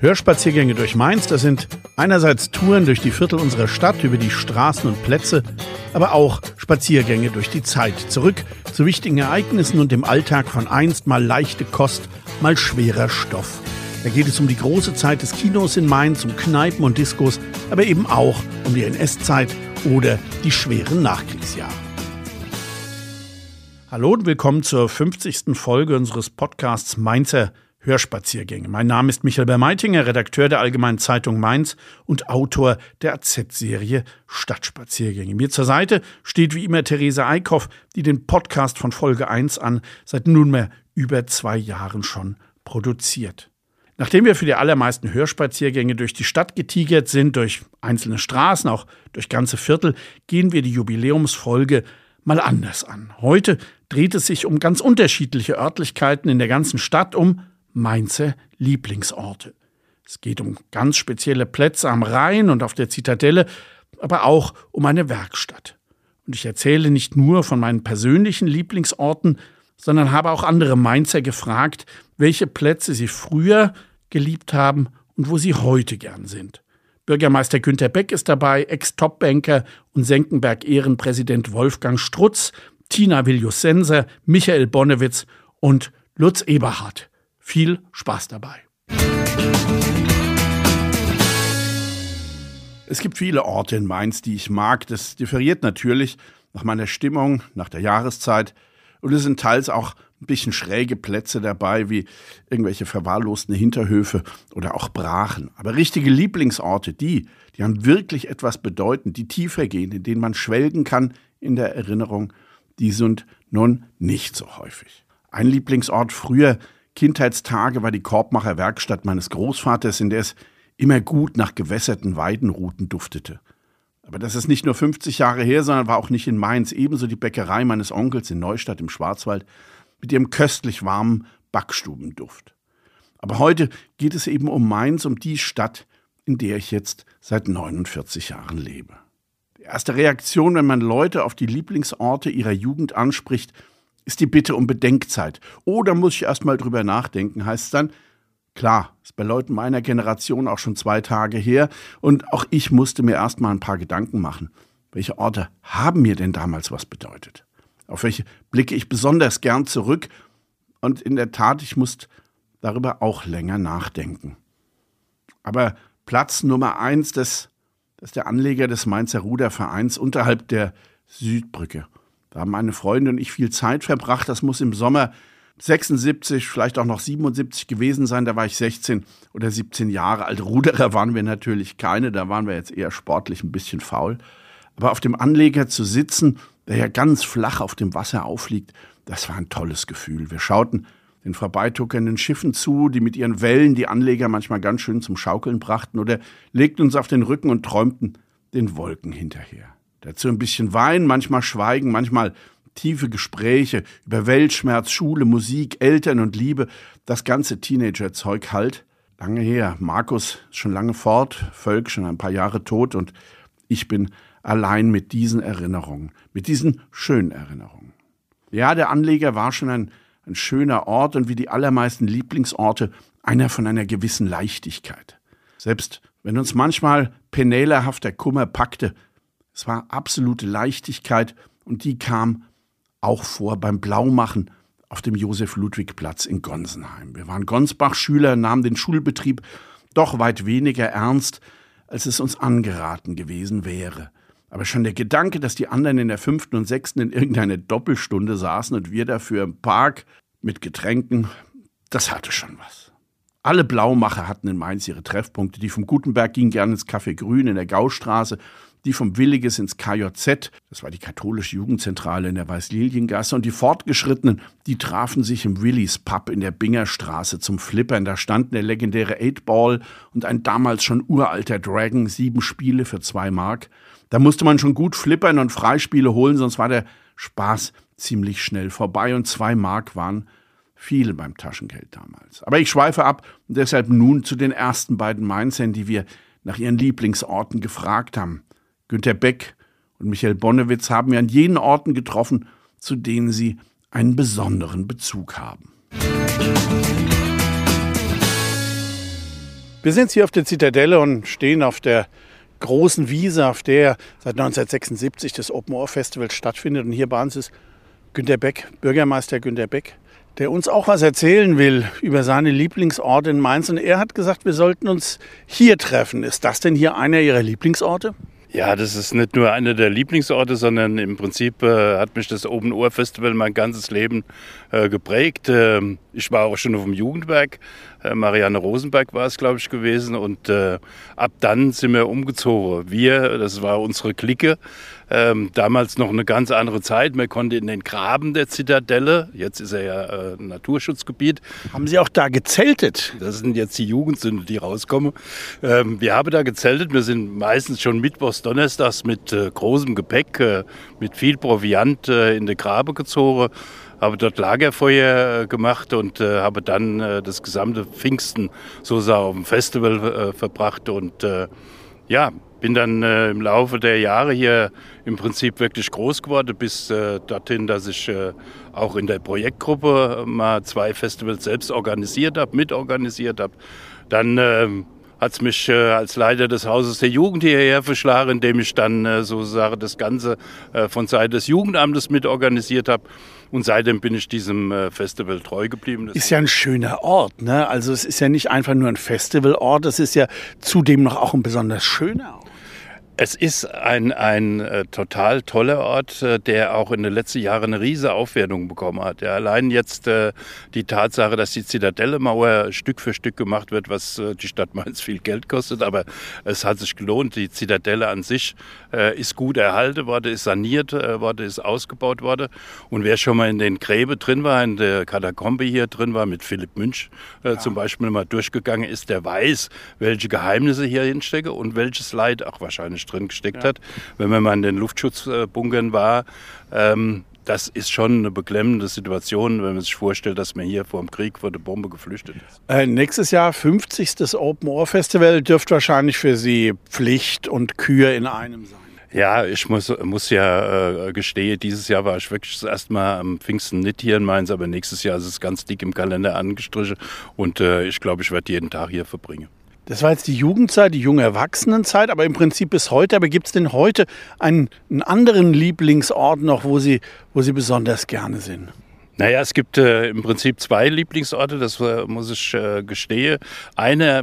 Hörspaziergänge durch Mainz, das sind einerseits Touren durch die Viertel unserer Stadt, über die Straßen und Plätze, aber auch Spaziergänge durch die Zeit, zurück zu wichtigen Ereignissen und dem Alltag von einst mal leichte Kost, mal schwerer Stoff. Da geht es um die große Zeit des Kinos in Mainz, um Kneipen und Diskos, aber eben auch um die NS-Zeit oder die schweren Nachkriegsjahre. Hallo und willkommen zur 50. Folge unseres Podcasts Mainzer Hörspaziergänge. Mein Name ist Michael Bermeitinger, Redakteur der Allgemeinen Zeitung Mainz und Autor der AZ-Serie Stadtspaziergänge. Mir zur Seite steht wie immer Theresa Eickhoff, die den Podcast von Folge 1 an seit nunmehr über zwei Jahren schon produziert. Nachdem wir für die allermeisten Hörspaziergänge durch die Stadt getigert sind, durch einzelne Straßen, auch durch ganze Viertel, gehen wir die Jubiläumsfolge mal anders an. Heute dreht es sich um ganz unterschiedliche Örtlichkeiten in der ganzen Stadt, um Mainzer Lieblingsorte. Es geht um ganz spezielle Plätze am Rhein und auf der Zitadelle, aber auch um eine Werkstatt. Und ich erzähle nicht nur von meinen persönlichen Lieblingsorten, sondern habe auch andere Mainzer gefragt, welche Plätze sie früher geliebt haben und wo sie heute gern sind. Bürgermeister Günter Beck ist dabei, Ex-Topbanker und Senckenberg-Ehrenpräsident Wolfgang Strutz, Tina Viljus-Senser, Michael Bonnewitz und Lutz Eberhardt. Viel Spaß dabei. Es gibt viele Orte in Mainz, die ich mag. Das differiert natürlich nach meiner Stimmung, nach der Jahreszeit. Und es sind teils auch ein bisschen schräge Plätze dabei, wie irgendwelche verwahrlosten Hinterhöfe oder auch Brachen. Aber richtige Lieblingsorte, die, die haben wirklich etwas bedeuten, die tiefer gehen, in denen man schwelgen kann in der Erinnerung, die sind nun nicht so häufig. Ein Lieblingsort früher Kindheitstage war die Korbmacher Werkstatt meines Großvaters, in der es immer gut nach gewässerten Weidenruten duftete. Aber das ist nicht nur 50 Jahre her, sondern war auch nicht in Mainz. Ebenso die Bäckerei meines Onkels in Neustadt im Schwarzwald mit ihrem köstlich warmen Backstubenduft. Aber heute geht es eben um Mainz, um die Stadt, in der ich jetzt seit 49 Jahren lebe. Die erste Reaktion, wenn man Leute auf die Lieblingsorte ihrer Jugend anspricht, ist die Bitte um Bedenkzeit. Oder muss ich erst mal drüber nachdenken, heißt es dann. Klar, ist bei Leuten meiner Generation auch schon zwei Tage her und auch ich musste mir erst mal ein paar Gedanken machen. Welche Orte haben mir denn damals was bedeutet? Auf welche blicke ich besonders gern zurück? Und in der Tat, ich musste darüber auch länger nachdenken. Aber Platz Nummer eins, das, das ist der Anleger des Mainzer Rudervereins unterhalb der Südbrücke. Da haben meine Freunde und ich viel Zeit verbracht. Das muss im Sommer 76, vielleicht auch noch 77 gewesen sein. Da war ich 16 oder 17 Jahre alt. Ruderer waren wir natürlich keine. Da waren wir jetzt eher sportlich ein bisschen faul. Aber auf dem Anleger zu sitzen, der ja ganz flach auf dem Wasser aufliegt, das war ein tolles Gefühl. Wir schauten den vorbeituckernden Schiffen zu, die mit ihren Wellen die Anleger manchmal ganz schön zum Schaukeln brachten oder legten uns auf den Rücken und träumten den Wolken hinterher. Dazu ein bisschen Wein, manchmal Schweigen, manchmal tiefe Gespräche über Weltschmerz, Schule, Musik, Eltern und Liebe. Das ganze Teenagerzeug halt. Lange her. Markus ist schon lange fort, Völk schon ein paar Jahre tot und ich bin allein mit diesen Erinnerungen, mit diesen schönen Erinnerungen. Ja, der Anleger war schon ein, ein schöner Ort und wie die allermeisten Lieblingsorte einer von einer gewissen Leichtigkeit. Selbst wenn uns manchmal penälerhafter Kummer packte, es war absolute Leichtigkeit und die kam auch vor beim Blaumachen auf dem Josef-Ludwig-Platz in Gonsenheim. Wir waren Gonsbach-Schüler, nahmen den Schulbetrieb doch weit weniger ernst, als es uns angeraten gewesen wäre. Aber schon der Gedanke, dass die anderen in der fünften und sechsten in irgendeiner Doppelstunde saßen und wir dafür im Park mit Getränken, das hatte schon was. Alle Blaumacher hatten in Mainz ihre Treffpunkte. Die vom Gutenberg gingen gerne ins Café Grün in der Gaustraße die vom Williges ins KJZ, das war die katholische Jugendzentrale in der Weißliliengasse, und die Fortgeschrittenen, die trafen sich im Willis Pub in der Bingerstraße zum Flippern. Da standen der legendäre Eight Ball und ein damals schon uralter Dragon, sieben Spiele für zwei Mark. Da musste man schon gut flippern und Freispiele holen, sonst war der Spaß ziemlich schnell vorbei und zwei Mark waren viel beim Taschengeld damals. Aber ich schweife ab und deshalb nun zu den ersten beiden Mainzern, die wir nach ihren Lieblingsorten gefragt haben. Günter Beck und Michael Bonnewitz haben wir an jenen Orten getroffen, zu denen sie einen besonderen Bezug haben. Wir sind hier auf der Zitadelle und stehen auf der großen Wiese, auf der seit 1976 das Open Air Festival stattfindet. Und hier bei uns ist Günter Beck, Bürgermeister Günter Beck, der uns auch was erzählen will über seine Lieblingsorte in Mainz. Und er hat gesagt, wir sollten uns hier treffen. Ist das denn hier einer Ihrer Lieblingsorte? Ja, das ist nicht nur einer der Lieblingsorte, sondern im Prinzip äh, hat mich das Open Ohr Festival mein ganzes Leben äh, geprägt. Ähm, ich war auch schon auf dem Jugendwerk. Äh, Marianne Rosenberg war es, glaube ich, gewesen. Und äh, ab dann sind wir umgezogen. Wir, das war unsere Clique. Ähm, damals noch eine ganz andere Zeit. Man konnte in den Graben der Zitadelle, jetzt ist er ja äh, Naturschutzgebiet. Haben Sie auch da gezeltet? Das sind jetzt die Jugendsünde, die rauskommen. Ähm, wir haben da gezeltet. Wir sind meistens schon mittwochs, donnerstags mit äh, großem Gepäck, äh, mit viel Proviant äh, in die Grabe gezogen habe dort Lagerfeuer äh, gemacht und äh, habe dann äh, das gesamte Pfingsten sozusagen auf dem Festival äh, verbracht und äh, ja, bin dann äh, im Laufe der Jahre hier im Prinzip wirklich groß geworden, bis äh, dorthin, dass ich äh, auch in der Projektgruppe mal zwei Festivals selbst organisiert habe, mitorganisiert habe. Dann ähm, hat es mich äh, als Leiter des Hauses der Jugend hierher verschlagen, indem ich dann äh, sozusagen das Ganze äh, von Seiten des Jugendamtes mitorganisiert habe. Und seitdem bin ich diesem äh, Festival treu geblieben. Das ist ja ein schöner Ort, ne? Also es ist ja nicht einfach nur ein Festivalort, es ist ja zudem noch auch ein besonders schöner Ort. Es ist ein, ein äh, total toller Ort, äh, der auch in den letzten Jahren eine riesige Aufwertung bekommen hat. Ja, allein jetzt äh, die Tatsache, dass die Zitadelle-Mauer Stück für Stück gemacht wird, was äh, die Stadt Mainz viel Geld kostet, aber es hat sich gelohnt. Die Zitadelle an sich ist gut erhalten worden, ist saniert äh, worden, ist ausgebaut worden. Und wer schon mal in den Gräben drin war, in der Katakombe hier drin war, mit Philipp Münch ja. zum Beispiel mal durchgegangen ist, der weiß, welche Geheimnisse hier hinstecken und welches Leid auch wahrscheinlich drin gesteckt ja. hat. Wenn man mal in den Luftschutzbunkern war, ähm, das ist schon eine beklemmende Situation, wenn man sich vorstellt, dass man hier vor dem Krieg vor der Bombe geflüchtet ist. Äh, nächstes Jahr 50. Open Ohr Festival dürfte wahrscheinlich für Sie Pflicht und Kür in einem sein. Ja, ich muss, muss ja äh, gestehen, dieses Jahr war ich wirklich das erste Mal am Pfingsten nicht hier in Mainz, aber nächstes Jahr ist es ganz dick im Kalender angestrichen und äh, ich glaube, ich werde jeden Tag hier verbringen. Das war jetzt die Jugendzeit, die junge Erwachsenenzeit, aber im Prinzip bis heute. Aber gibt es denn heute einen, einen, anderen Lieblingsort noch, wo Sie, wo Sie besonders gerne sind? Naja, es gibt äh, im Prinzip zwei Lieblingsorte, das äh, muss ich äh, gestehen. Einer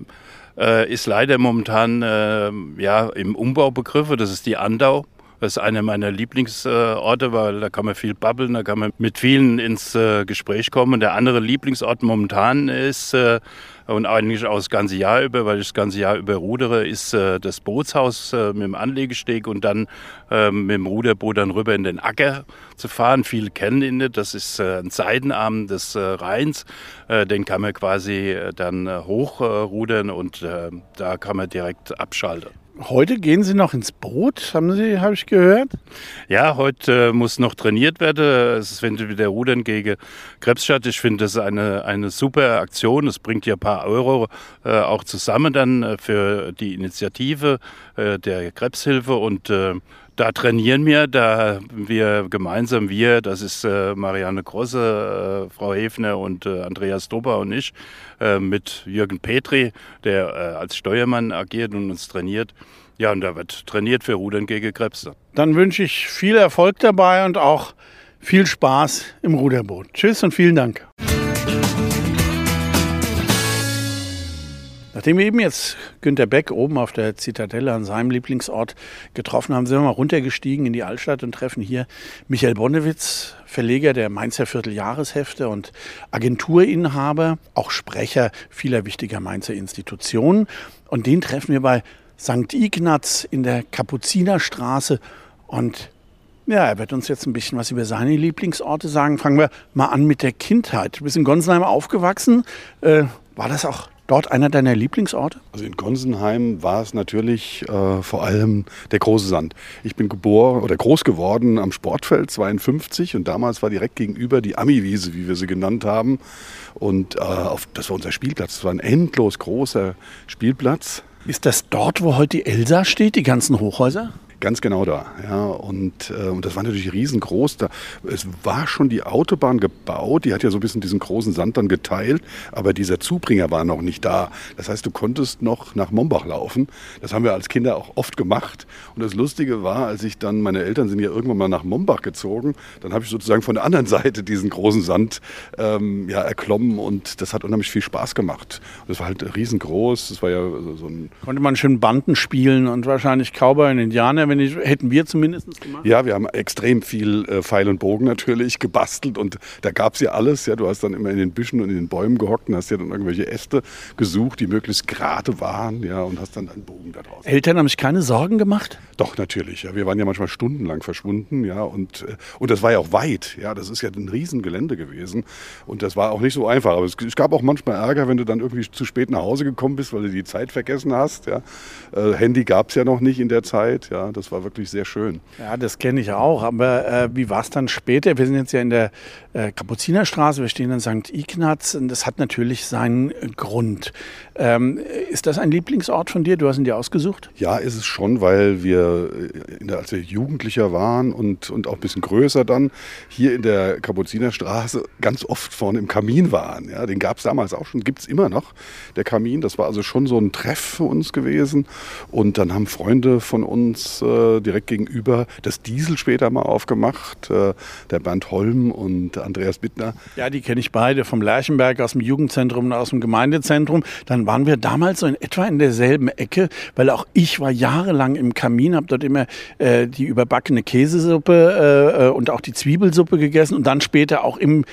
äh, ist leider momentan äh, ja, im Umbau begriffen, das ist die Andau. Das ist einer meiner Lieblingsorte, weil da kann man viel babbeln, da kann man mit vielen ins äh, Gespräch kommen. Der andere Lieblingsort momentan ist äh, und eigentlich auch das ganze Jahr über, weil ich das ganze Jahr über rudere, ist äh, das Bootshaus mit dem Anlegesteg und dann äh, mit dem Ruderboot dann rüber in den Acker zu fahren. Viele kennen ihn nicht. Das ist ein Seitenarm des Rheins. Den kann man quasi dann hochrudern und da kann man direkt abschalten. Heute gehen Sie noch ins Boot, haben Sie, habe ich gehört? Ja, heute äh, muss noch trainiert werden. Es findet wieder Rudern gegen Krebs statt. Ich finde das eine, eine super Aktion. Es bringt ja ein paar Euro äh, auch zusammen dann äh, für die Initiative äh, der Krebshilfe und äh, da trainieren wir, da wir gemeinsam, wir, das ist äh, Marianne Grosse, äh, Frau Hefner und äh, Andreas Dober und ich, äh, mit Jürgen Petri, der äh, als Steuermann agiert und uns trainiert. Ja, und da wird trainiert für Rudern gegen Krebse. Dann wünsche ich viel Erfolg dabei und auch viel Spaß im Ruderboot. Tschüss und vielen Dank. Nachdem wir eben jetzt Günter Beck oben auf der Zitadelle an seinem Lieblingsort getroffen haben, sind wir mal runtergestiegen in die Altstadt und treffen hier Michael Bonnewitz, Verleger der Mainzer Vierteljahreshefte und Agenturinhaber, auch Sprecher vieler wichtiger Mainzer Institutionen. Und den treffen wir bei St. Ignaz in der Kapuzinerstraße und ja, er wird uns jetzt ein bisschen was über seine Lieblingsorte sagen. Fangen wir mal an mit der Kindheit. Du bist in Gonsenheim aufgewachsen. Äh, war das auch dort einer deiner Lieblingsorte? Also in Gonsenheim war es natürlich äh, vor allem der große Sand. Ich bin geboren oder groß geworden am Sportfeld 52 und damals war direkt gegenüber die Ami-Wiese, wie wir sie genannt haben. Und äh, auf, das war unser Spielplatz. Das war ein endlos großer Spielplatz. Ist das dort, wo heute die Elsa steht, die ganzen Hochhäuser? Ganz genau da. Ja. Und, äh, und das war natürlich riesengroß. Da, es war schon die Autobahn gebaut, die hat ja so ein bisschen diesen großen Sand dann geteilt, aber dieser Zubringer war noch nicht da. Das heißt, du konntest noch nach Mombach laufen. Das haben wir als Kinder auch oft gemacht. Und das Lustige war, als ich dann, meine Eltern sind ja irgendwann mal nach Mombach gezogen, dann habe ich sozusagen von der anderen Seite diesen großen Sand ähm, ja, erklommen und das hat unheimlich viel Spaß gemacht. Und das war halt riesengroß. Das war ja so ein. Konnte man schön Banden spielen und wahrscheinlich Cowboy und Indianer, wenn ich, hätten wir zumindest gemacht. Ja, wir haben extrem viel äh, Pfeil und Bogen natürlich gebastelt und da gab es ja alles. Ja, du hast dann immer in den Büschen und in den Bäumen gehockt und hast ja dann irgendwelche Äste gesucht, die möglichst gerade waren, ja, und hast dann einen Bogen da draußen. Eltern haben sich keine Sorgen gemacht? Doch, natürlich. Ja. Wir waren ja manchmal stundenlang verschwunden, ja, und, äh, und das war ja auch weit, ja, das ist ja ein Riesengelände gewesen und das war auch nicht so einfach. Aber es, es gab auch manchmal Ärger, wenn du dann irgendwie zu spät nach Hause gekommen bist, weil du die Zeit vergessen hast, ja. Äh, Handy gab es ja noch nicht in der Zeit, ja, das war wirklich sehr schön. Ja, das kenne ich auch, aber äh, wie war es dann später? Wir sind jetzt ja in der äh, Kapuzinerstraße, wir stehen in St. Ignaz und das hat natürlich seinen Grund. Ähm, ist das ein Lieblingsort von dir? Du hast ihn dir ausgesucht? Ja, ist es schon, weil wir, äh, der, als wir Jugendlicher waren und, und auch ein bisschen größer dann, hier in der Kapuzinerstraße ganz oft vorne im Kamin waren. Ja, den gab es damals auch schon, gibt es immer noch, der Kamin. Das war also schon so ein Treff für uns gewesen. Und dann haben Freunde von uns äh, direkt gegenüber das Diesel später mal aufgemacht, äh, der Bernd Holm und Andreas Bittner. Ja, die kenne ich beide vom Lerchenberg aus dem Jugendzentrum und aus dem Gemeindezentrum. Dann waren wir damals so in etwa in derselben Ecke, weil auch ich war jahrelang im Kamin, habe dort immer äh, die überbackene Käsesuppe äh, äh, und auch die Zwiebelsuppe gegessen und dann später auch im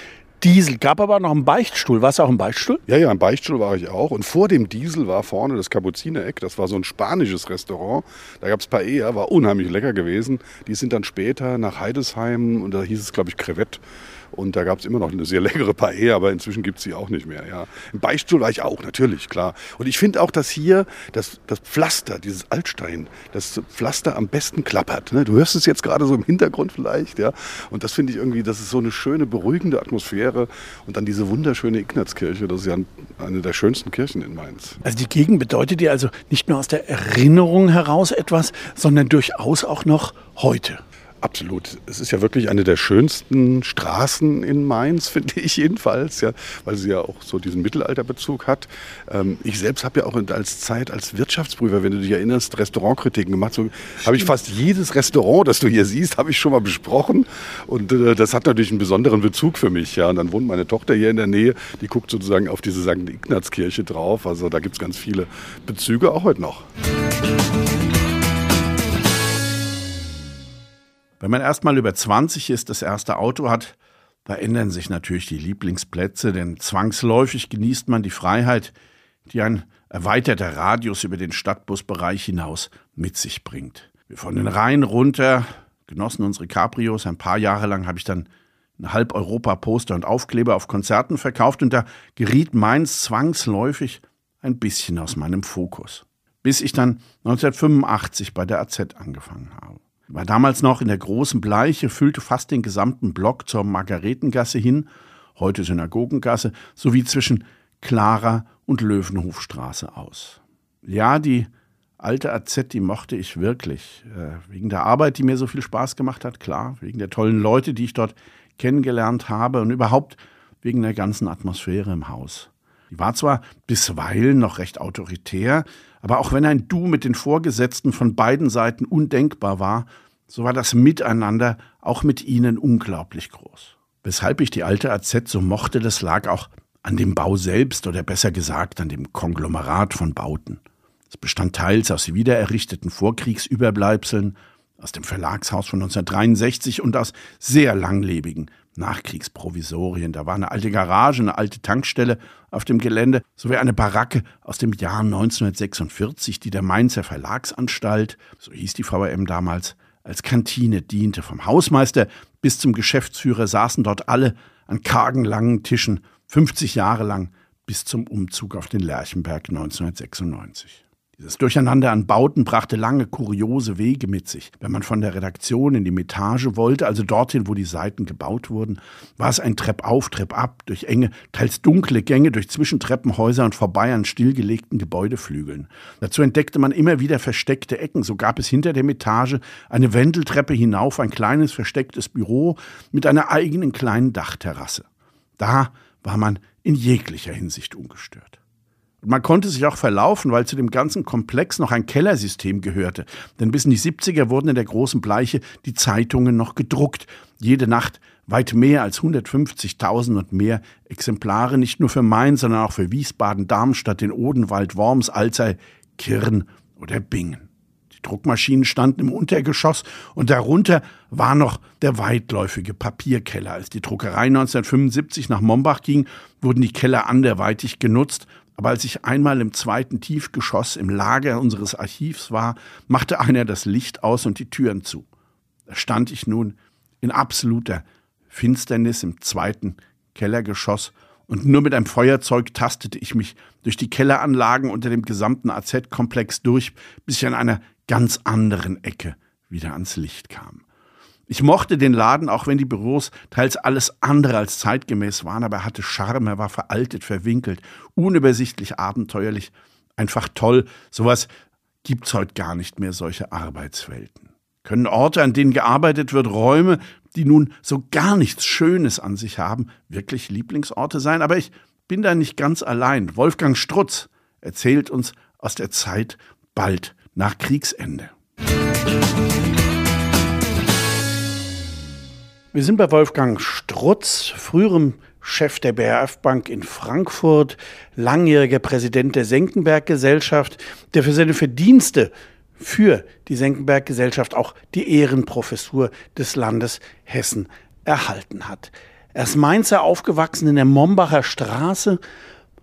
Diesel. Gab aber noch einen Beichtstuhl. Warst du auch im Beichtstuhl? Ja, ja, im Beichtstuhl war ich auch. Und vor dem Diesel war vorne das Kapuzinereck. Das war so ein spanisches Restaurant. Da gab es Paella, war unheimlich lecker gewesen. Die sind dann später nach Heidesheim und da hieß es, glaube ich, Crevette und da gab es immer noch eine sehr leckere Paella, aber inzwischen gibt es sie auch nicht mehr. Ja. Im Beichtstuhl war ich auch, natürlich, klar. Und ich finde auch, dass hier das, das Pflaster, dieses Altstein, das Pflaster am besten klappert. Ne? Du hörst es jetzt gerade so im Hintergrund vielleicht. ja. Und das finde ich irgendwie, das ist so eine schöne, beruhigende Atmosphäre. Und dann diese wunderschöne Ignazkirche, das ist ja eine der schönsten Kirchen in Mainz. Also die Gegend bedeutet dir also nicht nur aus der Erinnerung heraus etwas, sondern durchaus auch noch heute. Absolut. Es ist ja wirklich eine der schönsten Straßen in Mainz, finde ich jedenfalls, ja, weil sie ja auch so diesen Mittelalterbezug hat. Ähm, ich selbst habe ja auch als Zeit als Wirtschaftsprüfer, wenn du dich erinnerst, Restaurantkritiken gemacht. So habe ich fast jedes Restaurant, das du hier siehst, habe ich schon mal besprochen. Und äh, das hat natürlich einen besonderen Bezug für mich. Ja. Und dann wohnt meine Tochter hier in der Nähe, die guckt sozusagen auf diese St. Ignazkirche drauf. Also da gibt es ganz viele Bezüge, auch heute noch. Wenn man erstmal über 20 ist, das erste Auto hat, da ändern sich natürlich die Lieblingsplätze, denn zwangsläufig genießt man die Freiheit, die ein erweiterter Radius über den Stadtbusbereich hinaus mit sich bringt. Wir von den Rhein runter genossen unsere Cabrios. Ein paar Jahre lang habe ich dann ein halb Europa-Poster und Aufkleber auf Konzerten verkauft und da geriet meins zwangsläufig ein bisschen aus meinem Fokus. Bis ich dann 1985 bei der AZ angefangen habe. War damals noch in der großen Bleiche, füllte fast den gesamten Block zur Margaretengasse hin, heute Synagogengasse, sowie zwischen Clara und Löwenhofstraße aus. Ja, die alte AZ, die mochte ich wirklich. Äh, wegen der Arbeit, die mir so viel Spaß gemacht hat, klar, wegen der tollen Leute, die ich dort kennengelernt habe und überhaupt wegen der ganzen Atmosphäre im Haus. Die war zwar bisweilen noch recht autoritär, aber auch wenn ein Du mit den Vorgesetzten von beiden Seiten undenkbar war, so war das Miteinander auch mit ihnen unglaublich groß. Weshalb ich die alte AZ so mochte, das lag auch an dem Bau selbst oder besser gesagt an dem Konglomerat von Bauten. Es bestand teils aus wiedererrichteten Vorkriegsüberbleibseln, aus dem Verlagshaus von 1963 und aus sehr langlebigen Nachkriegsprovisorien. Da war eine alte Garage, eine alte Tankstelle auf dem Gelände sowie eine Baracke aus dem Jahr 1946, die der Mainzer Verlagsanstalt, so hieß die VRM damals, als Kantine diente. Vom Hausmeister bis zum Geschäftsführer saßen dort alle an kargen langen Tischen, 50 Jahre lang bis zum Umzug auf den Lerchenberg 1996. Dieses Durcheinander an Bauten brachte lange kuriose Wege mit sich. Wenn man von der Redaktion in die Metage wollte, also dorthin, wo die Seiten gebaut wurden, war es ein Treppauf, Treppab, durch enge, teils dunkle Gänge, durch Zwischentreppenhäuser und vorbei an stillgelegten Gebäudeflügeln. Dazu entdeckte man immer wieder versteckte Ecken. So gab es hinter der Metage eine Wendeltreppe hinauf, ein kleines verstecktes Büro mit einer eigenen kleinen Dachterrasse. Da war man in jeglicher Hinsicht ungestört. Man konnte sich auch verlaufen, weil zu dem ganzen Komplex noch ein Kellersystem gehörte. Denn bis in die 70er wurden in der großen Bleiche die Zeitungen noch gedruckt. Jede Nacht weit mehr als 150.000 und mehr Exemplare, nicht nur für Main, sondern auch für Wiesbaden, Darmstadt, den Odenwald, Worms, Alzey, Kirn oder Bingen. Die Druckmaschinen standen im Untergeschoss und darunter war noch der weitläufige Papierkeller. Als die Druckerei 1975 nach Mombach ging, wurden die Keller anderweitig genutzt aber als ich einmal im zweiten Tiefgeschoss im Lager unseres Archivs war, machte einer das Licht aus und die Türen zu. Da stand ich nun in absoluter Finsternis im zweiten Kellergeschoss und nur mit einem Feuerzeug tastete ich mich durch die Kelleranlagen unter dem gesamten AZ-Komplex durch, bis ich an einer ganz anderen Ecke wieder ans Licht kam. Ich mochte den Laden, auch wenn die Büros teils alles andere als zeitgemäß waren, aber er hatte Charme, er war veraltet, verwinkelt, unübersichtlich, abenteuerlich, einfach toll. Sowas gibt's heute gar nicht mehr, solche Arbeitswelten. Können Orte, an denen gearbeitet wird, Räume, die nun so gar nichts Schönes an sich haben, wirklich Lieblingsorte sein? Aber ich bin da nicht ganz allein. Wolfgang Strutz erzählt uns aus der Zeit bald nach Kriegsende. Musik wir sind bei Wolfgang Strutz, früherem Chef der BRF Bank in Frankfurt, langjähriger Präsident der Senckenberg Gesellschaft, der für seine Verdienste für die Senckenberg Gesellschaft auch die Ehrenprofessur des Landes Hessen erhalten hat. Er ist Mainzer aufgewachsen in der Mombacher Straße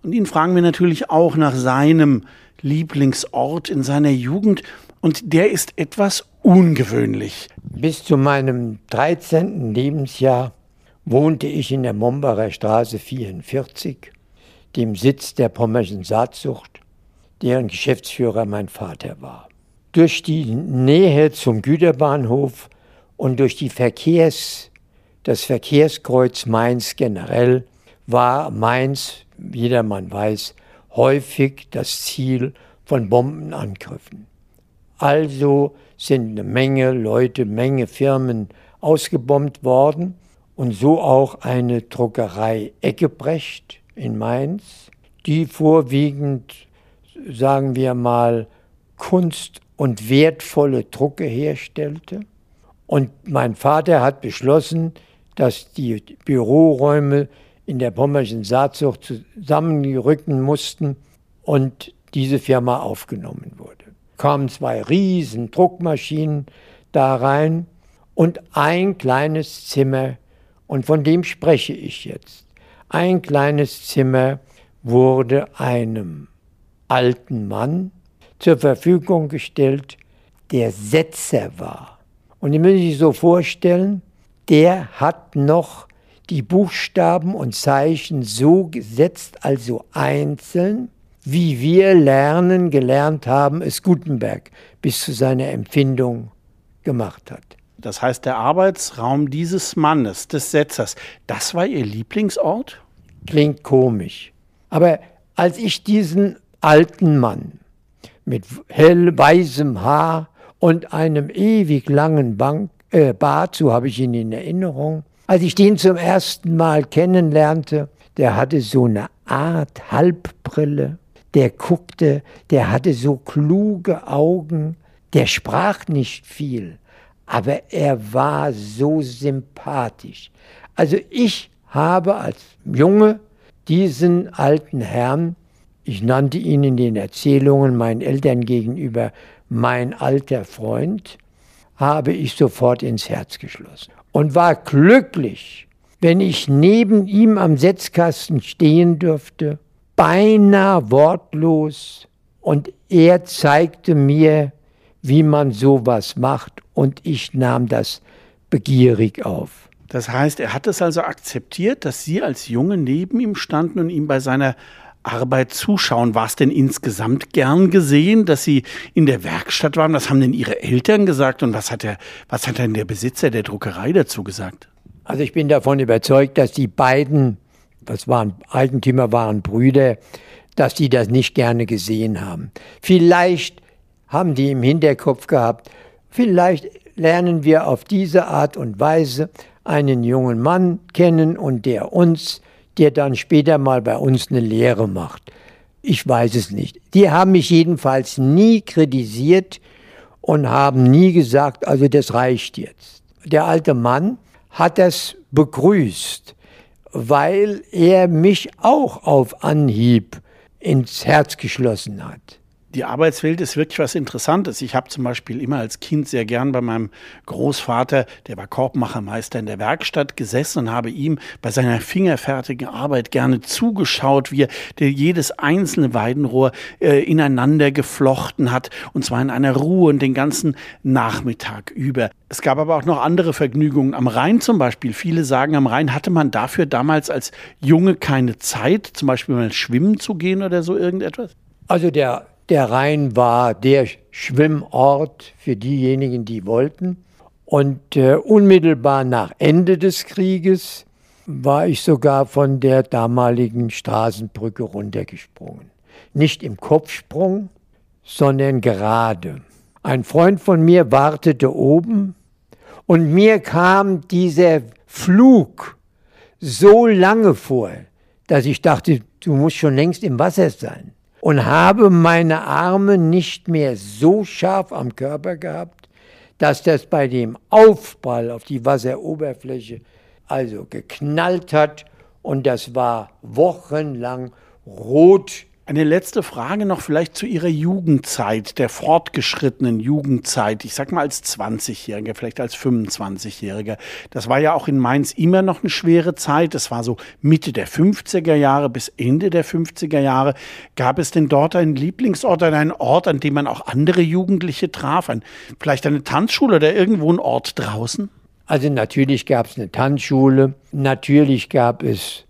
und ihn fragen wir natürlich auch nach seinem Lieblingsort in seiner Jugend und der ist etwas ungewöhnlich. Bis zu meinem 13. Lebensjahr wohnte ich in der Mombacher Straße 44, dem Sitz der pommerschen Saatzucht, deren Geschäftsführer mein Vater war. Durch die Nähe zum Güterbahnhof und durch die Verkehrs, das Verkehrskreuz Mainz generell war Mainz, wie jedermann weiß, häufig das Ziel von Bombenangriffen. Also sind eine Menge Leute, Menge Firmen ausgebombt worden und so auch eine Druckerei Eckebrecht in Mainz, die vorwiegend, sagen wir mal, Kunst und wertvolle Drucke herstellte. Und mein Vater hat beschlossen, dass die Büroräume in der pommerschen Saatzucht zusammenrücken mussten und diese Firma aufgenommen wurde kamen zwei riesen Druckmaschinen da rein und ein kleines Zimmer, und von dem spreche ich jetzt. Ein kleines Zimmer wurde einem alten Mann zur Verfügung gestellt, der Setzer war. Und ihr müsst sich so vorstellen, der hat noch die Buchstaben und Zeichen so gesetzt, also einzeln, wie wir lernen, gelernt haben, es Gutenberg bis zu seiner Empfindung gemacht hat. Das heißt, der Arbeitsraum dieses Mannes, des Setzers, das war Ihr Lieblingsort? Klingt komisch. Aber als ich diesen alten Mann mit hellweißem Haar und einem ewig langen Bank, äh, Bart, so habe ich ihn in Erinnerung, als ich den zum ersten Mal kennenlernte, der hatte so eine Art Halbbrille der guckte, der hatte so kluge Augen, der sprach nicht viel, aber er war so sympathisch. Also ich habe als Junge diesen alten Herrn, ich nannte ihn in den Erzählungen meinen Eltern gegenüber mein alter Freund, habe ich sofort ins Herz geschlossen und war glücklich, wenn ich neben ihm am Setzkasten stehen durfte beinahe wortlos und er zeigte mir, wie man sowas macht und ich nahm das begierig auf. Das heißt, er hat es also akzeptiert, dass Sie als Junge neben ihm standen und ihm bei seiner Arbeit zuschauen. War es denn insgesamt gern gesehen, dass Sie in der Werkstatt waren? Was haben denn Ihre Eltern gesagt und was hat, der, was hat denn der Besitzer der Druckerei dazu gesagt? Also ich bin davon überzeugt, dass die beiden, das waren Eigentümer, waren Brüder, dass die das nicht gerne gesehen haben. Vielleicht haben die im Hinterkopf gehabt, vielleicht lernen wir auf diese Art und Weise einen jungen Mann kennen und der uns, der dann später mal bei uns eine Lehre macht. Ich weiß es nicht. Die haben mich jedenfalls nie kritisiert und haben nie gesagt, also das reicht jetzt. Der alte Mann hat das begrüßt, weil er mich auch auf Anhieb ins Herz geschlossen hat die Arbeitswelt ist wirklich was Interessantes. Ich habe zum Beispiel immer als Kind sehr gern bei meinem Großvater, der war Korbmachermeister in der Werkstatt, gesessen und habe ihm bei seiner fingerfertigen Arbeit gerne zugeschaut, wie er jedes einzelne Weidenrohr äh, ineinander geflochten hat und zwar in einer Ruhe und den ganzen Nachmittag über. Es gab aber auch noch andere Vergnügungen. Am Rhein zum Beispiel. Viele sagen, am Rhein hatte man dafür damals als Junge keine Zeit, zum Beispiel mal schwimmen zu gehen oder so irgendetwas. Also der der Rhein war der Schwimmort für diejenigen, die wollten. Und äh, unmittelbar nach Ende des Krieges war ich sogar von der damaligen Straßenbrücke runtergesprungen. Nicht im Kopfsprung, sondern gerade. Ein Freund von mir wartete oben und mir kam dieser Flug so lange vor, dass ich dachte, du musst schon längst im Wasser sein und habe meine Arme nicht mehr so scharf am Körper gehabt, dass das bei dem Aufprall auf die Wasseroberfläche also geknallt hat. Und das war wochenlang rot eine letzte Frage noch vielleicht zu Ihrer Jugendzeit, der fortgeschrittenen Jugendzeit. Ich sag mal als 20-Jähriger, vielleicht als 25-Jähriger. Das war ja auch in Mainz immer noch eine schwere Zeit. Das war so Mitte der 50er Jahre bis Ende der 50er Jahre. Gab es denn dort einen Lieblingsort einen Ort, an dem man auch andere Jugendliche traf? Ein, vielleicht eine Tanzschule oder irgendwo ein Ort draußen? Also natürlich gab es eine Tanzschule. Natürlich gab es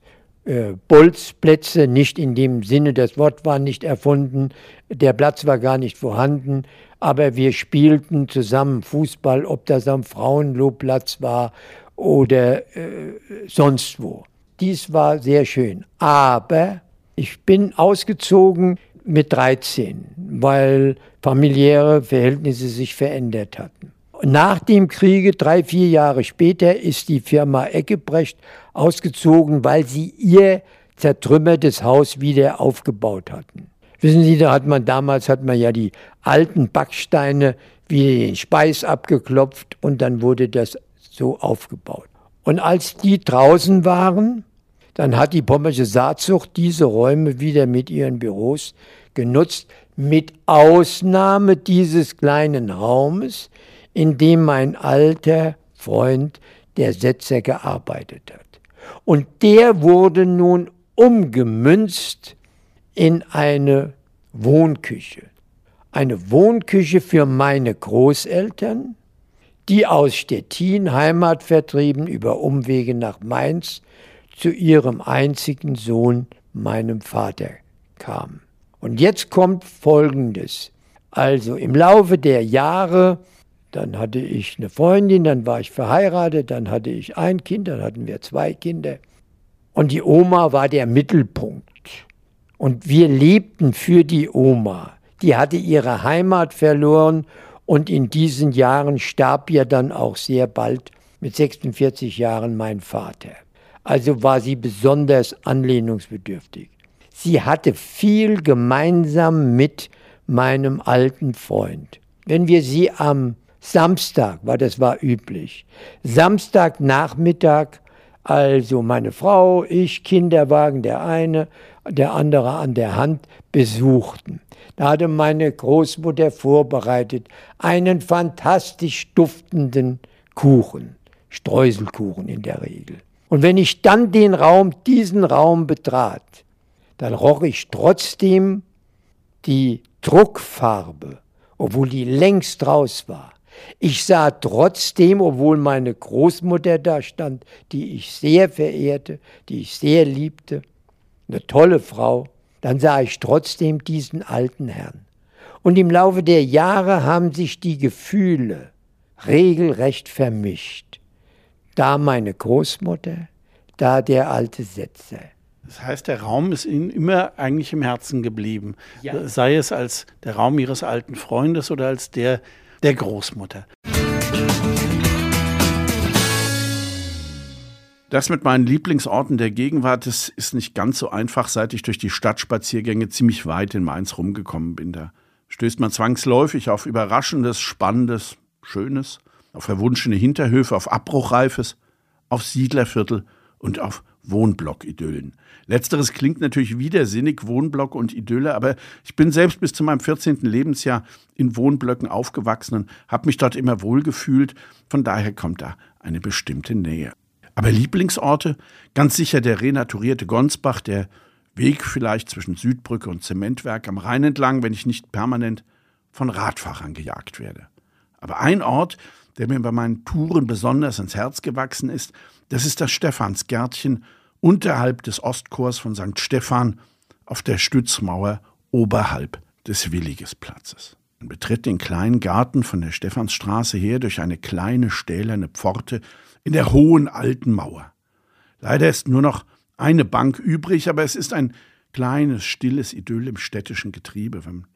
Bolzplätze, nicht in dem Sinne, das Wort war nicht erfunden, der Platz war gar nicht vorhanden, aber wir spielten zusammen Fußball, ob das am Frauenlobplatz war oder äh, sonst wo. Dies war sehr schön. Aber ich bin ausgezogen mit 13, weil familiäre Verhältnisse sich verändert hatten. Nach dem Kriege, drei, vier Jahre später, ist die Firma Eckebrecht ausgezogen, weil sie ihr zertrümmertes Haus wieder aufgebaut hatten. Wissen Sie, da hat man damals hat man ja die alten Backsteine wie den Speis abgeklopft und dann wurde das so aufgebaut. Und als die draußen waren, dann hat die Pommersche Saatzucht diese Räume wieder mit ihren Büros genutzt, mit Ausnahme dieses kleinen Raumes, in dem mein alter Freund, der Setzer, gearbeitet hat. Und der wurde nun umgemünzt in eine Wohnküche. Eine Wohnküche für meine Großeltern, die aus Stettin, Heimat vertrieben, über Umwege nach Mainz zu ihrem einzigen Sohn, meinem Vater, kamen. Und jetzt kommt Folgendes. Also im Laufe der Jahre dann hatte ich eine Freundin, dann war ich verheiratet, dann hatte ich ein Kind, dann hatten wir zwei Kinder. Und die Oma war der Mittelpunkt. Und wir lebten für die Oma. Die hatte ihre Heimat verloren und in diesen Jahren starb ja dann auch sehr bald mit 46 Jahren mein Vater. Also war sie besonders anlehnungsbedürftig. Sie hatte viel gemeinsam mit meinem alten Freund. Wenn wir sie am Samstag, weil das war üblich. Samstagnachmittag, also meine Frau, ich, Kinderwagen, der eine, der andere an der Hand, besuchten. Da hatte meine Großmutter vorbereitet einen fantastisch duftenden Kuchen, Streuselkuchen in der Regel. Und wenn ich dann den Raum, diesen Raum betrat, dann roch ich trotzdem die Druckfarbe, obwohl die längst raus war. Ich sah trotzdem, obwohl meine Großmutter da stand, die ich sehr verehrte, die ich sehr liebte, eine tolle Frau, dann sah ich trotzdem diesen alten Herrn. Und im Laufe der Jahre haben sich die Gefühle regelrecht vermischt. Da meine Großmutter, da der alte Setzer. Das heißt, der Raum ist Ihnen immer eigentlich im Herzen geblieben. Ja. Sei es als der Raum Ihres alten Freundes oder als der der Großmutter. Das mit meinen Lieblingsorten der Gegenwart, das ist nicht ganz so einfach, seit ich durch die Stadtspaziergänge ziemlich weit in Mainz rumgekommen bin. Da stößt man zwangsläufig auf Überraschendes, Spannendes, Schönes, auf verwunschene Hinterhöfe, auf Abbruchreifes, auf Siedlerviertel und auf Wohnblock-Idyllen. Letzteres klingt natürlich widersinnig, Wohnblock und Idylle, aber ich bin selbst bis zu meinem 14. Lebensjahr in Wohnblöcken aufgewachsen und habe mich dort immer wohlgefühlt. Von daher kommt da eine bestimmte Nähe. Aber Lieblingsorte? Ganz sicher der renaturierte Gonsbach, der Weg vielleicht zwischen Südbrücke und Zementwerk am Rhein entlang, wenn ich nicht permanent von Radfahrern gejagt werde. Aber ein Ort, der mir bei meinen Touren besonders ins Herz gewachsen ist, das ist das Stephansgärtchen unterhalb des Ostchors von St. Stephan auf der Stützmauer oberhalb des Willigesplatzes. Man betritt den kleinen Garten von der Stephansstraße her durch eine kleine stählerne Pforte in der hohen alten Mauer. Leider ist nur noch eine Bank übrig, aber es ist ein kleines, stilles Idyll im städtischen Getriebe, wenn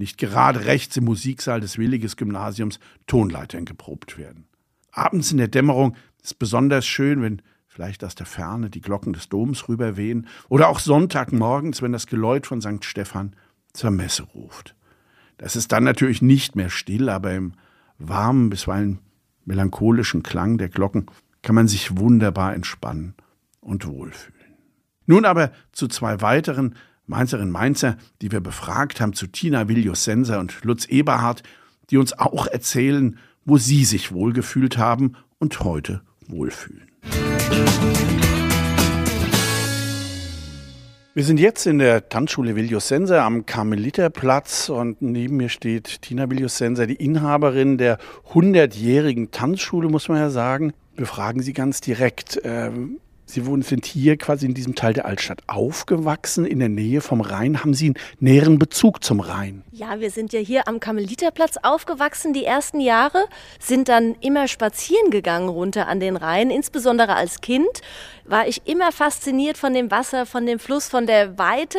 nicht gerade rechts im Musiksaal des Williges Gymnasiums Tonleitern geprobt werden. Abends in der Dämmerung ist besonders schön, wenn vielleicht aus der Ferne die Glocken des Doms rüberwehen oder auch Sonntagmorgens, wenn das Geläut von St. Stephan zur Messe ruft. Das ist dann natürlich nicht mehr still, aber im warmen, bisweilen melancholischen Klang der Glocken kann man sich wunderbar entspannen und wohlfühlen. Nun aber zu zwei weiteren Mainzerinnen Mainzer, die wir befragt haben, zu Tina Viljosenser und Lutz Eberhardt, die uns auch erzählen, wo sie sich wohlgefühlt haben und heute wohlfühlen. Wir sind jetzt in der Tanzschule Viljosenser am Karmeliterplatz und neben mir steht Tina Viljosenser, die Inhaberin der 100-jährigen Tanzschule, muss man ja sagen. Wir fragen Sie ganz direkt, ähm, Sie sind hier quasi in diesem Teil der Altstadt aufgewachsen, in der Nähe vom Rhein. Haben Sie einen näheren Bezug zum Rhein? Ja, wir sind ja hier am Karmeliterplatz aufgewachsen die ersten Jahre, sind dann immer spazieren gegangen runter an den Rhein, insbesondere als Kind war ich immer fasziniert von dem Wasser, von dem Fluss, von der Weite.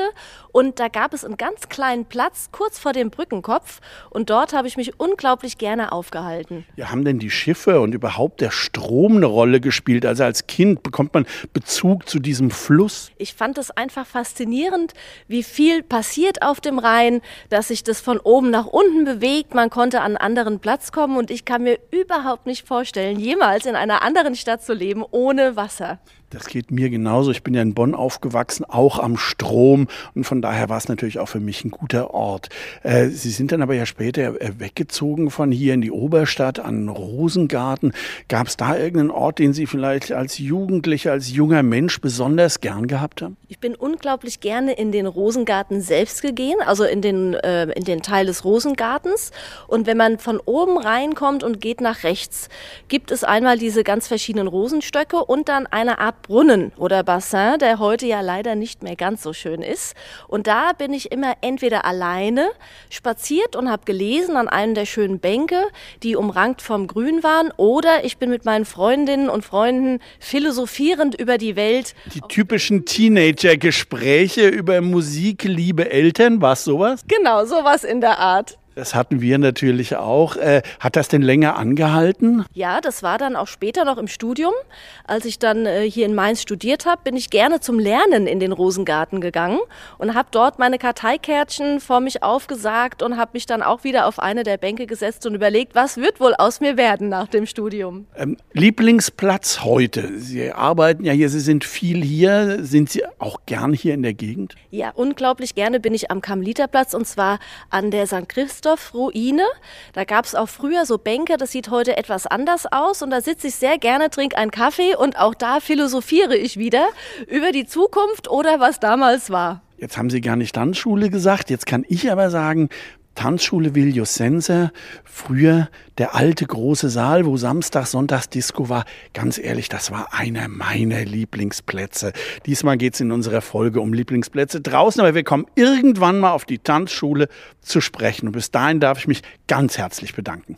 Und da gab es einen ganz kleinen Platz kurz vor dem Brückenkopf. Und dort habe ich mich unglaublich gerne aufgehalten. Ja, haben denn die Schiffe und überhaupt der Strom eine Rolle gespielt? Also als Kind bekommt man Bezug zu diesem Fluss? Ich fand es einfach faszinierend, wie viel passiert auf dem Rhein, dass sich das von oben nach unten bewegt. Man konnte an einen anderen Platz kommen. Und ich kann mir überhaupt nicht vorstellen, jemals in einer anderen Stadt zu leben ohne Wasser. Das geht mir genauso. Ich bin ja in Bonn aufgewachsen, auch am Strom. Und von daher war es natürlich auch für mich ein guter Ort. Äh, Sie sind dann aber ja später äh, weggezogen von hier in die Oberstadt an Rosengarten. Gab es da irgendeinen Ort, den Sie vielleicht als Jugendlicher, als junger Mensch besonders gern gehabt haben? Ich bin unglaublich gerne in den Rosengarten selbst gegangen, also in den, äh, in den Teil des Rosengartens. Und wenn man von oben reinkommt und geht nach rechts, gibt es einmal diese ganz verschiedenen Rosenstöcke und dann eine Art Brunnen oder Bassin, der heute ja leider nicht mehr ganz so schön ist. Und da bin ich immer entweder alleine spaziert und habe gelesen an einem der schönen Bänke, die umrankt vom Grün waren, oder ich bin mit meinen Freundinnen und Freunden philosophierend über die Welt. Die typischen Teenager-Gespräche über Musik, Liebe, Eltern, war sowas? Genau, sowas in der Art. Das hatten wir natürlich auch. Äh, hat das denn länger angehalten? Ja, das war dann auch später noch im Studium. Als ich dann äh, hier in Mainz studiert habe, bin ich gerne zum Lernen in den Rosengarten gegangen und habe dort meine Karteikärtchen vor mich aufgesagt und habe mich dann auch wieder auf eine der Bänke gesetzt und überlegt, was wird wohl aus mir werden nach dem Studium. Ähm, Lieblingsplatz heute? Sie arbeiten ja hier, Sie sind viel hier. Sind Sie auch gern hier in der Gegend? Ja, unglaublich gerne bin ich am Karmeliterplatz und zwar an der St. Christ Christoph-Ruine. Da gab es auch früher so Bänke, das sieht heute etwas anders aus und da sitze ich sehr gerne, trinke einen Kaffee und auch da philosophiere ich wieder über die Zukunft oder was damals war. Jetzt haben Sie gar nicht Tanzschule gesagt, jetzt kann ich aber sagen, Tanzschule Viljosense, früher der alte große Saal, wo Samstag, Sonntags Disco war. Ganz ehrlich, das war einer meiner Lieblingsplätze. Diesmal geht es in unserer Folge um Lieblingsplätze draußen, aber wir kommen irgendwann mal auf die Tanzschule zu sprechen. Und bis dahin darf ich mich ganz herzlich bedanken.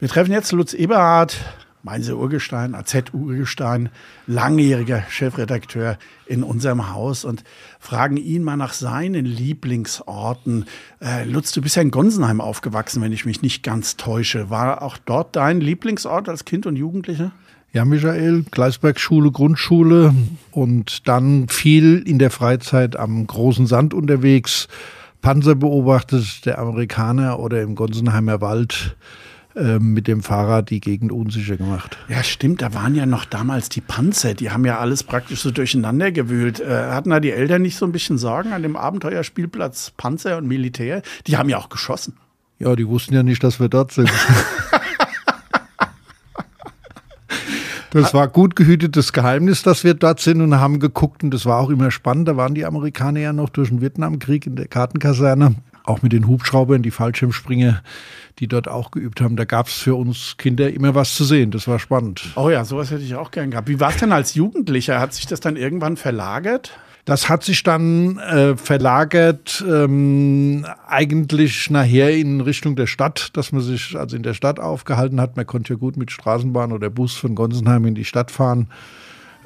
Wir treffen jetzt Lutz Eberhard, Mainzer Urgestein, AZ Urgestein, langjähriger Chefredakteur in unserem Haus und fragen ihn mal nach seinen Lieblingsorten. Äh, Lutz, du bist ja in Gonsenheim aufgewachsen, wenn ich mich nicht ganz täusche. War auch dort dein Lieblingsort als Kind und Jugendlicher? Ja, Michael, Gleisbergschule, Grundschule und dann viel in der Freizeit am großen Sand unterwegs, Panzer beobachtet, der Amerikaner oder im Gonsenheimer Wald ähm, mit dem Fahrrad die Gegend unsicher gemacht. Ja, stimmt. Da waren ja noch damals die Panzer. Die haben ja alles praktisch so durcheinander gewühlt. Äh, hatten da die Eltern nicht so ein bisschen Sorgen an dem Abenteuerspielplatz Panzer und Militär? Die haben ja auch geschossen. Ja, die wussten ja nicht, dass wir dort sind. Das war gut gehütetes Geheimnis, dass wir dort sind und haben geguckt und das war auch immer spannend. Da waren die Amerikaner ja noch durch den Vietnamkrieg in der Kartenkaserne, auch mit den Hubschraubern, die Fallschirmspringer die dort auch geübt haben. Da gab es für uns Kinder immer was zu sehen. Das war spannend. Oh ja, sowas hätte ich auch gern gehabt. Wie war es denn als Jugendlicher? Hat sich das dann irgendwann verlagert? Das hat sich dann äh, verlagert ähm, eigentlich nachher in Richtung der Stadt, dass man sich also in der Stadt aufgehalten hat. Man konnte ja gut mit Straßenbahn oder Bus von Gonsenheim in die Stadt fahren.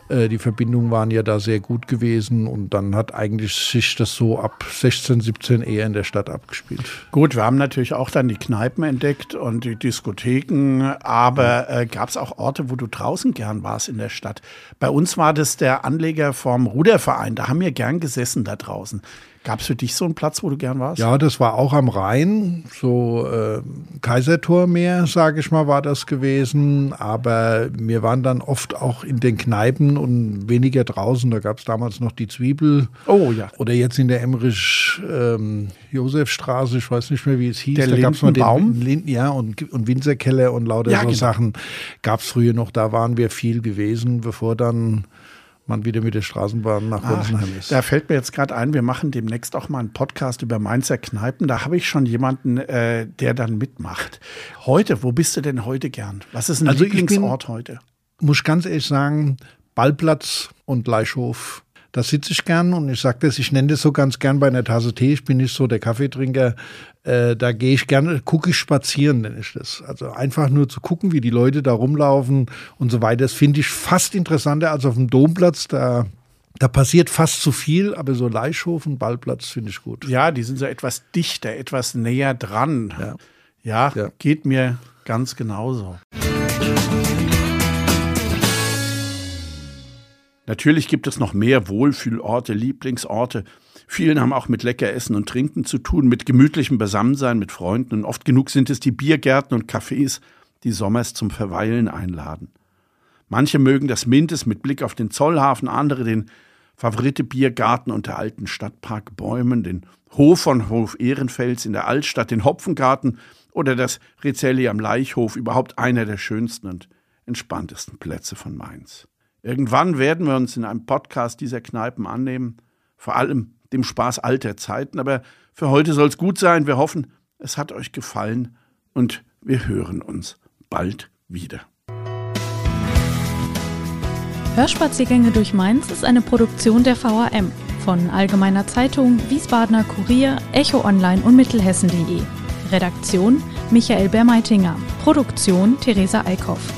Äh, die Verbindungen waren ja da sehr gut gewesen und dann hat eigentlich sich das so ab 16, 17 eher in der Stadt abgespielt. Gut, wir haben natürlich auch dann die Kneipen entdeckt und die Diskotheken, aber äh, gab es auch Orte, wo du draußen gern warst in der Stadt? Bei uns war das der Anleger vom Ruderverein, da haben wir gern gesessen da draußen. Gab es für dich so einen Platz, wo du gern warst? Ja, das war auch am Rhein, so äh, Kaisertormeer, sage ich mal, war das gewesen. Aber wir waren dann oft auch in den Kneipen und weniger draußen. Da gab es damals noch die Zwiebel. Oh ja. Oder jetzt in der Emmerich-Josefstraße, ähm, ich weiß nicht mehr, wie es hieß. Der da gab es mal den Baum. Linden, ja, und, und Winzerkeller und lauter ja, so genau. Sachen gab es früher noch. Da waren wir viel gewesen, bevor dann man wieder mit der Straßenbahn nach Gonsenheim ist. Da fällt mir jetzt gerade ein, wir machen demnächst auch mal einen Podcast über Mainzer Kneipen. Da habe ich schon jemanden, äh, der dann mitmacht. Heute, wo bist du denn heute gern? Was ist ein also Lieblingsort bin, heute? Muss ganz ehrlich sagen, Ballplatz und Leichhof da sitze ich gern und ich sage das, ich nenne das so ganz gern bei einer Tasse Tee. Ich bin nicht so der Kaffeetrinker. Äh, da gehe ich gerne, gucke ich spazieren, nenne ich das. Also einfach nur zu gucken, wie die Leute da rumlaufen und so weiter. Das finde ich fast interessanter als auf dem Domplatz. Da da passiert fast zu viel, aber so Leichhof und Ballplatz finde ich gut. Ja, die sind so etwas dichter, etwas näher dran. Ja, ja, ja. geht mir ganz genauso. Natürlich gibt es noch mehr Wohlfühlorte, Lieblingsorte. Vielen haben auch mit lecker Essen und Trinken zu tun, mit gemütlichem Beisammensein mit Freunden. Und oft genug sind es die Biergärten und Cafés, die sommers zum Verweilen einladen. Manche mögen das Mintes mit Blick auf den Zollhafen, andere den Favorite Biergarten unter alten Stadtparkbäumen, den Hof von Hof Ehrenfels in der Altstadt, den Hopfengarten oder das Rizelli am Leichhof, überhaupt einer der schönsten und entspanntesten Plätze von Mainz. Irgendwann werden wir uns in einem Podcast dieser Kneipen annehmen, vor allem dem Spaß alter Zeiten. Aber für heute soll es gut sein. Wir hoffen, es hat euch gefallen und wir hören uns bald wieder. Hörspaziergänge durch Mainz ist eine Produktion der VAM von Allgemeiner Zeitung, Wiesbadener Kurier, Echo Online und Mittelhessen.de. Redaktion Michael Bermeitinger. Produktion Theresa Eickhoff.